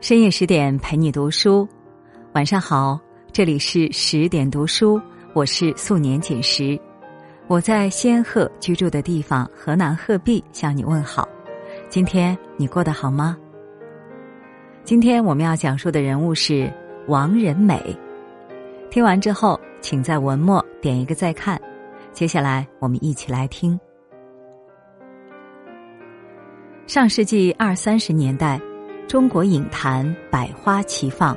深夜十点陪你读书，晚上好，这里是十点读书，我是素年锦时，我在仙鹤居住的地方河南鹤壁向你问好。今天你过得好吗？今天我们要讲述的人物是王仁美。听完之后，请在文末点一个再看。接下来我们一起来听。上世纪二三十年代。中国影坛百花齐放，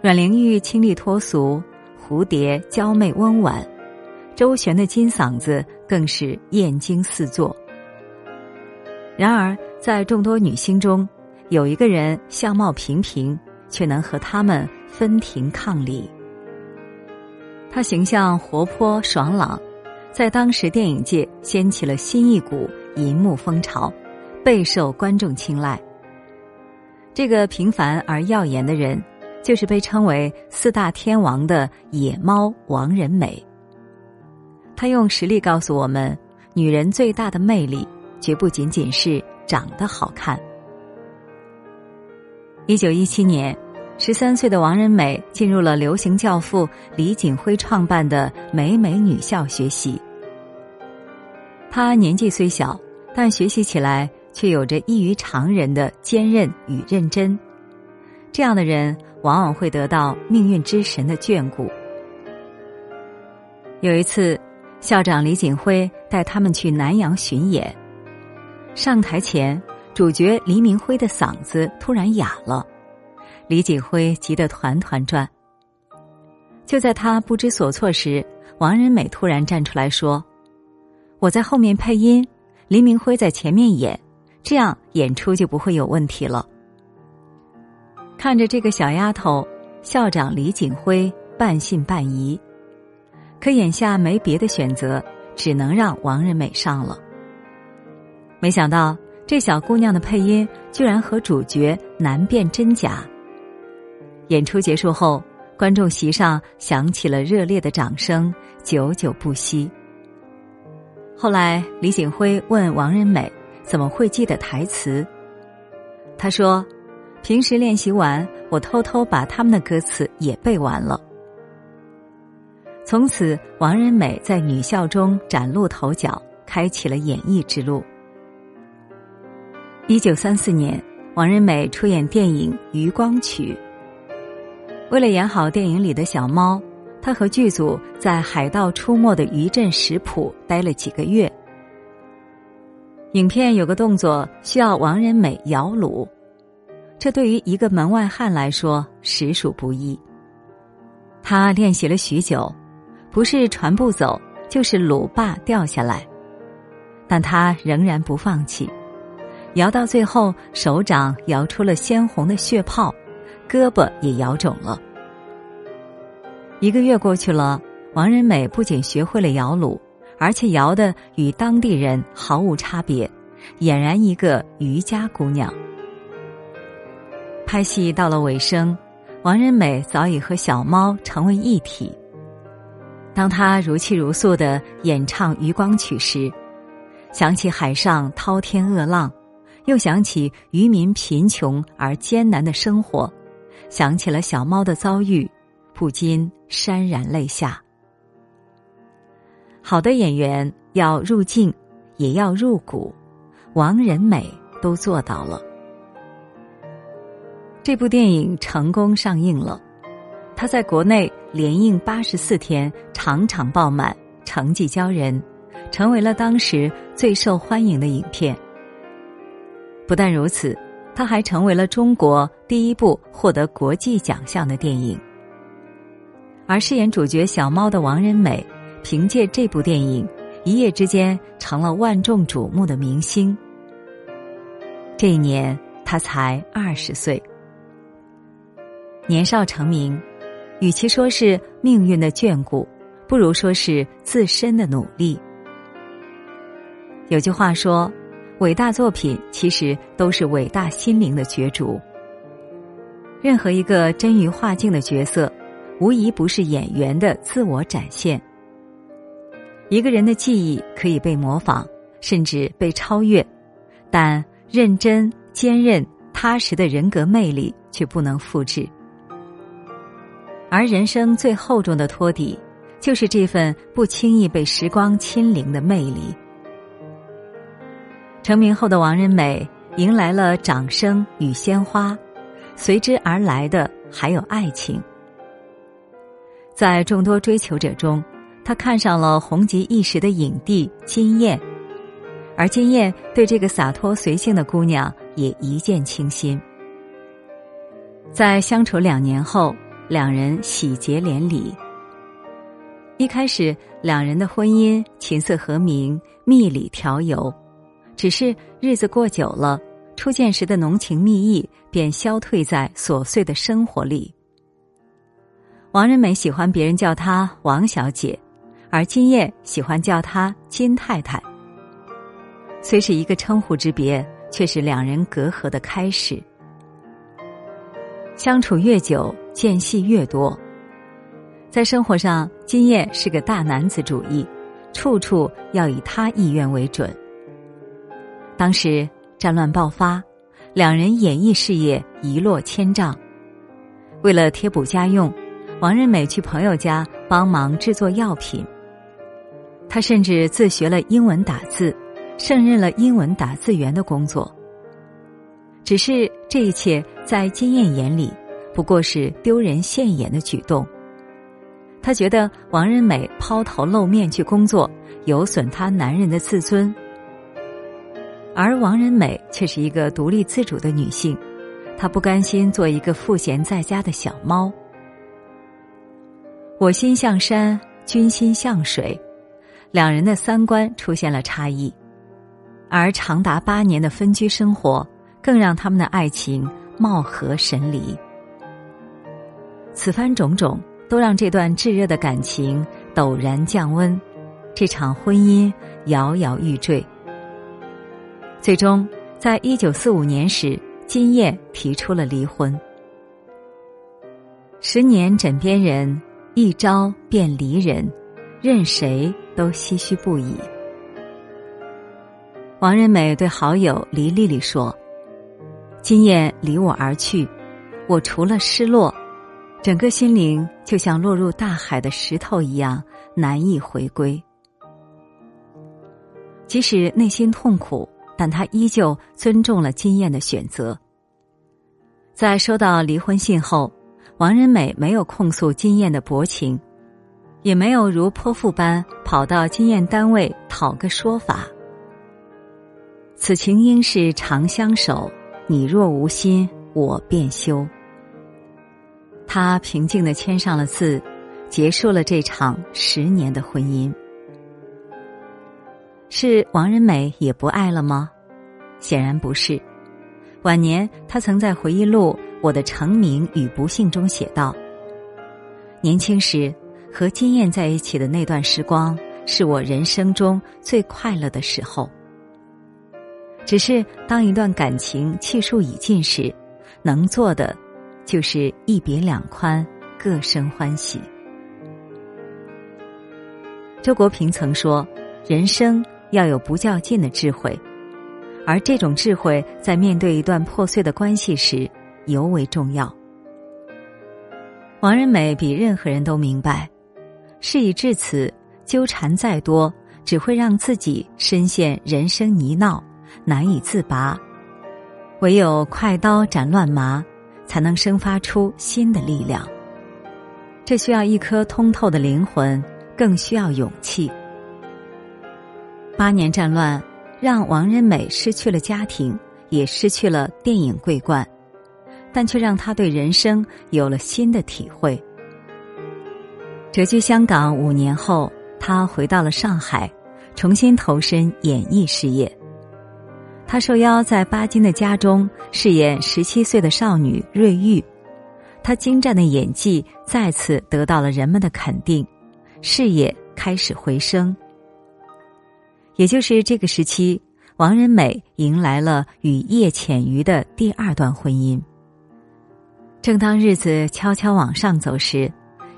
阮玲玉清丽脱俗，蝴蝶娇媚温婉，周璇的金嗓子更是艳惊四座。然而，在众多女星中，有一个人相貌平平，却能和她们分庭抗礼。她形象活泼爽朗，在当时电影界掀起了新一股银幕风潮，备受观众青睐。这个平凡而耀眼的人，就是被称为四大天王的野猫王仁美。他用实力告诉我们，女人最大的魅力，绝不仅仅是长得好看。一九一七年，十三岁的王仁美进入了流行教父李锦辉创办的美美女校学习。她年纪虽小，但学习起来。却有着异于常人的坚韧与认真，这样的人往往会得到命运之神的眷顾。有一次，校长李锦辉带他们去南阳巡演，上台前，主角黎明辉的嗓子突然哑了，李锦辉急得团团转。就在他不知所措时，王仁美突然站出来说：“我在后面配音，黎明辉在前面演。”这样演出就不会有问题了。看着这个小丫头，校长李锦辉半信半疑，可眼下没别的选择，只能让王仁美上了。没想到这小姑娘的配音居然和主角难辨真假。演出结束后，观众席上响起了热烈的掌声，久久不息。后来，李锦辉问王仁美。怎么会记得台词？他说：“平时练习完，我偷偷把他们的歌词也背完了。”从此，王仁美在女校中崭露头角，开启了演艺之路。一九三四年，王仁美出演电影《渔光曲》。为了演好电影里的小猫，她和剧组在海盗出没的渔镇石浦待了几个月。影片有个动作需要王仁美摇橹，这对于一个门外汉来说实属不易。他练习了许久，不是船不走，就是橹把掉下来，但他仍然不放弃，摇到最后，手掌摇出了鲜红的血泡，胳膊也摇肿了。一个月过去了，王仁美不仅学会了摇橹。而且摇的与当地人毫无差别，俨然一个渔家姑娘。拍戏到了尾声，王仁美早已和小猫成为一体。当她如泣如诉的演唱《渔光曲》时，想起海上滔天恶浪，又想起渔民贫穷而艰难的生活，想起了小猫的遭遇，不禁潸然泪下。好的演员要入镜，也要入骨，王仁美都做到了。这部电影成功上映了，他在国内连映八十四天，场场爆满，成绩骄人，成为了当时最受欢迎的影片。不但如此，他还成为了中国第一部获得国际奖项的电影。而饰演主角小猫的王仁美。凭借这部电影，一夜之间成了万众瞩目的明星。这一年，他才二十岁。年少成名，与其说是命运的眷顾，不如说是自身的努力。有句话说：“伟大作品其实都是伟大心灵的角逐。”任何一个臻于画境的角色，无疑不是演员的自我展现。一个人的记忆可以被模仿，甚至被超越，但认真、坚韧、踏实的人格魅力却不能复制。而人生最厚重的托底，就是这份不轻易被时光侵凌的魅力。成名后的王仁美迎来了掌声与鲜花，随之而来的还有爱情。在众多追求者中，他看上了红极一时的影帝金燕，而金燕对这个洒脱随性的姑娘也一见倾心。在相处两年后。两人喜结连理。一开始，两人的婚姻琴瑟和鸣，蜜里调油。只是日子过久了，初见时的浓情蜜意便消退在琐碎的生活里。王仁美喜欢别人叫她王小姐，而金燕喜欢叫她金太太。虽是一个称呼之别，却是两人隔阂的开始。相处越久。间隙越多，在生活上，金燕是个大男子主义，处处要以他意愿为准。当时战乱爆发，两人演艺事业一落千丈。为了贴补家用，王仁美去朋友家帮忙制作药品。他甚至自学了英文打字，胜任了英文打字员的工作。只是这一切在金燕眼里。不过是丢人现眼的举动。他觉得王仁美抛头露面去工作，有损他男人的自尊。而王仁美却是一个独立自主的女性，她不甘心做一个赋闲在家的小猫。我心向山，君心向水，两人的三观出现了差异，而长达八年的分居生活，更让他们的爱情貌合神离。此番种种，都让这段炙热的感情陡然降温，这场婚姻摇摇欲坠。最终，在一九四五年时，金燕提出了离婚。十年枕边人，一朝便离人，任谁都唏嘘不已。王仁美对好友黎丽丽说：“金燕离我而去，我除了失落。”整个心灵就像落入大海的石头一样难以回归。即使内心痛苦，但他依旧尊重了金燕的选择。在收到离婚信后，王仁美没有控诉金燕的薄情，也没有如泼妇般跑到经验单位讨个说法。此情应是长相守，你若无心，我便休。他平静的签上了字，结束了这场十年的婚姻。是王仁美也不爱了吗？显然不是。晚年，他曾在回忆录《我的成名与不幸》中写道：“年轻时和金燕在一起的那段时光，是我人生中最快乐的时候。只是当一段感情气数已尽时，能做的……”就是一别两宽，各生欢喜。周国平曾说：“人生要有不较劲的智慧，而这种智慧在面对一段破碎的关系时尤为重要。”王仁美比任何人都明白，事已至此，纠缠再多，只会让自己深陷人生泥淖，难以自拔。唯有快刀斩乱麻。才能生发出新的力量。这需要一颗通透的灵魂，更需要勇气。八年战乱让王仁美失去了家庭，也失去了电影桂冠，但却让他对人生有了新的体会。谪居香港五年后，他回到了上海，重新投身演艺事业。他受邀在巴金的家中饰演十七岁的少女瑞玉，他精湛的演技再次得到了人们的肯定，事业开始回升。也就是这个时期，王仁美迎来了与叶浅瑜的第二段婚姻。正当日子悄悄往上走时，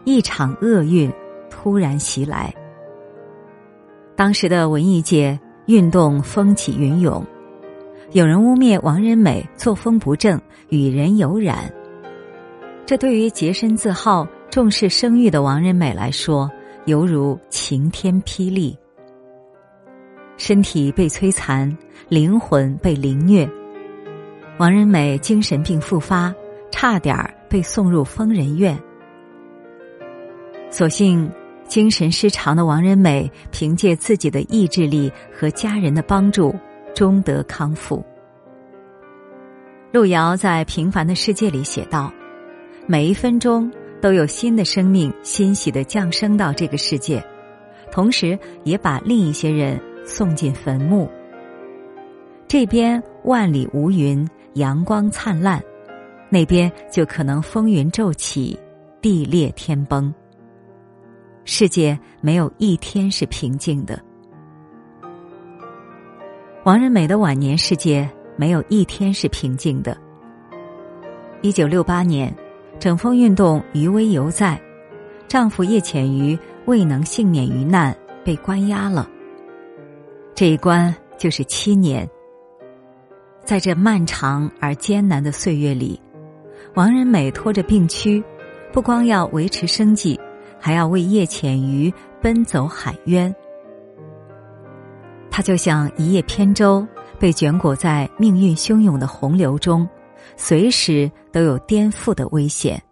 一场厄运突然袭来。当时的文艺界运动风起云涌。有人污蔑王仁美作风不正、与人有染。这对于洁身自好、重视声誉的王仁美来说，犹如晴天霹雳。身体被摧残，灵魂被凌虐，王仁美精神病复发，差点儿被送入疯人院。所幸，精神失常的王仁美凭借自己的意志力和家人的帮助。终得康复。路遥在《平凡的世界》里写道：“每一分钟都有新的生命欣喜的降生到这个世界，同时也把另一些人送进坟墓。这边万里无云，阳光灿烂；那边就可能风云骤起，地裂天崩。世界没有一天是平静的。”王仁美的晚年世界没有一天是平静的。一九六八年，整风运动余威犹在，丈夫叶浅予未能幸免于难，被关押了。这一关就是七年。在这漫长而艰难的岁月里，王仁美拖着病躯，不光要维持生计，还要为叶浅予奔走喊冤。他就像一叶扁舟，被卷裹在命运汹涌的洪流中，随时都有颠覆的危险。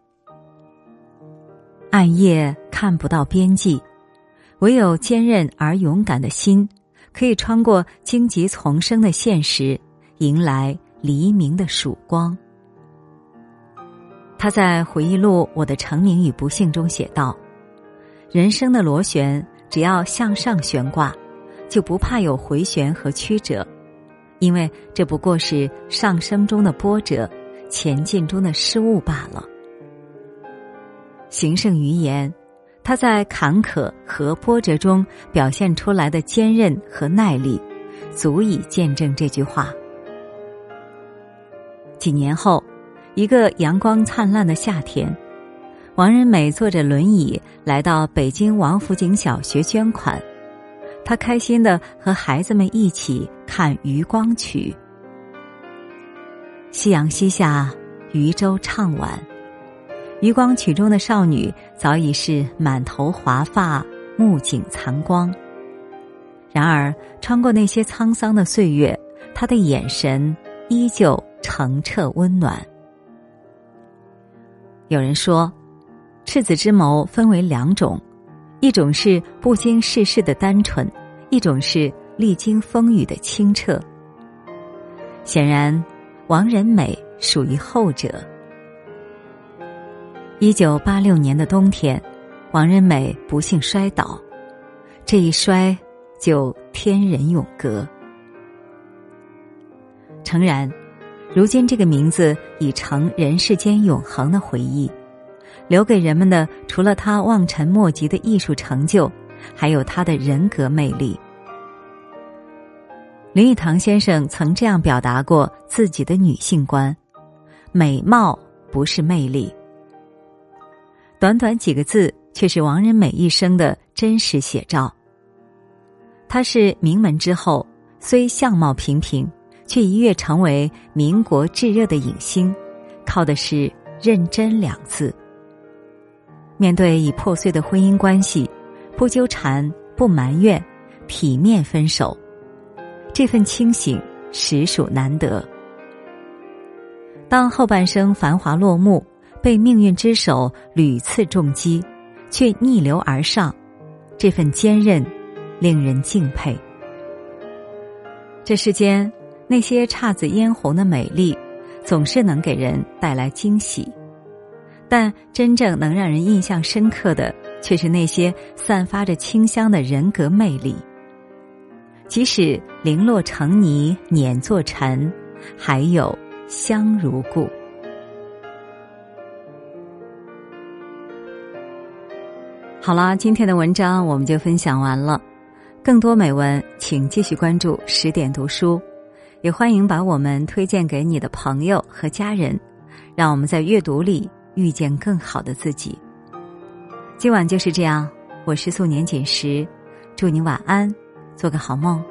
暗夜看不到边际，唯有坚韧而勇敢的心，可以穿过荆棘丛生的现实，迎来黎明的曙光。他在回忆录《我的成名与不幸》中写道：“人生的螺旋，只要向上悬挂。”就不怕有回旋和曲折，因为这不过是上升中的波折，前进中的失误罢了。行胜于言，他在坎坷和波折中表现出来的坚韧和耐力，足以见证这句话。几年后，一个阳光灿烂的夏天，王仁美坐着轮椅来到北京王府井小学捐款。他开心的和孩子们一起看《渔光曲》，夕阳西下，渔舟唱晚，《渔光曲》中的少女早已是满头华发，目景残光。然而，穿过那些沧桑的岁月，她的眼神依旧澄澈温暖。有人说，赤子之眸分为两种。一种是不经世事的单纯，一种是历经风雨的清澈。显然，王仁美属于后者。一九八六年的冬天，王仁美不幸摔倒，这一摔就天人永隔。诚然，如今这个名字已成人世间永恒的回忆。留给人们的，除了他望尘莫及的艺术成就，还有他的人格魅力。林语堂先生曾这样表达过自己的女性观：美貌不是魅力。短短几个字，却是王仁美一生的真实写照。她是名门之后，虽相貌平平，却一跃成为民国炙热的影星，靠的是认真两字。面对已破碎的婚姻关系，不纠缠，不埋怨，体面分手，这份清醒实属难得。当后半生繁华落幕，被命运之手屡次重击，却逆流而上，这份坚韧令人敬佩。这世间那些姹紫嫣红的美丽，总是能给人带来惊喜。但真正能让人印象深刻的，却是那些散发着清香的人格魅力。即使零落成泥碾作尘，还有香如故。好啦，今天的文章我们就分享完了。更多美文，请继续关注十点读书，也欢迎把我们推荐给你的朋友和家人，让我们在阅读里。遇见更好的自己。今晚就是这样，我是素年锦时，祝你晚安，做个好梦。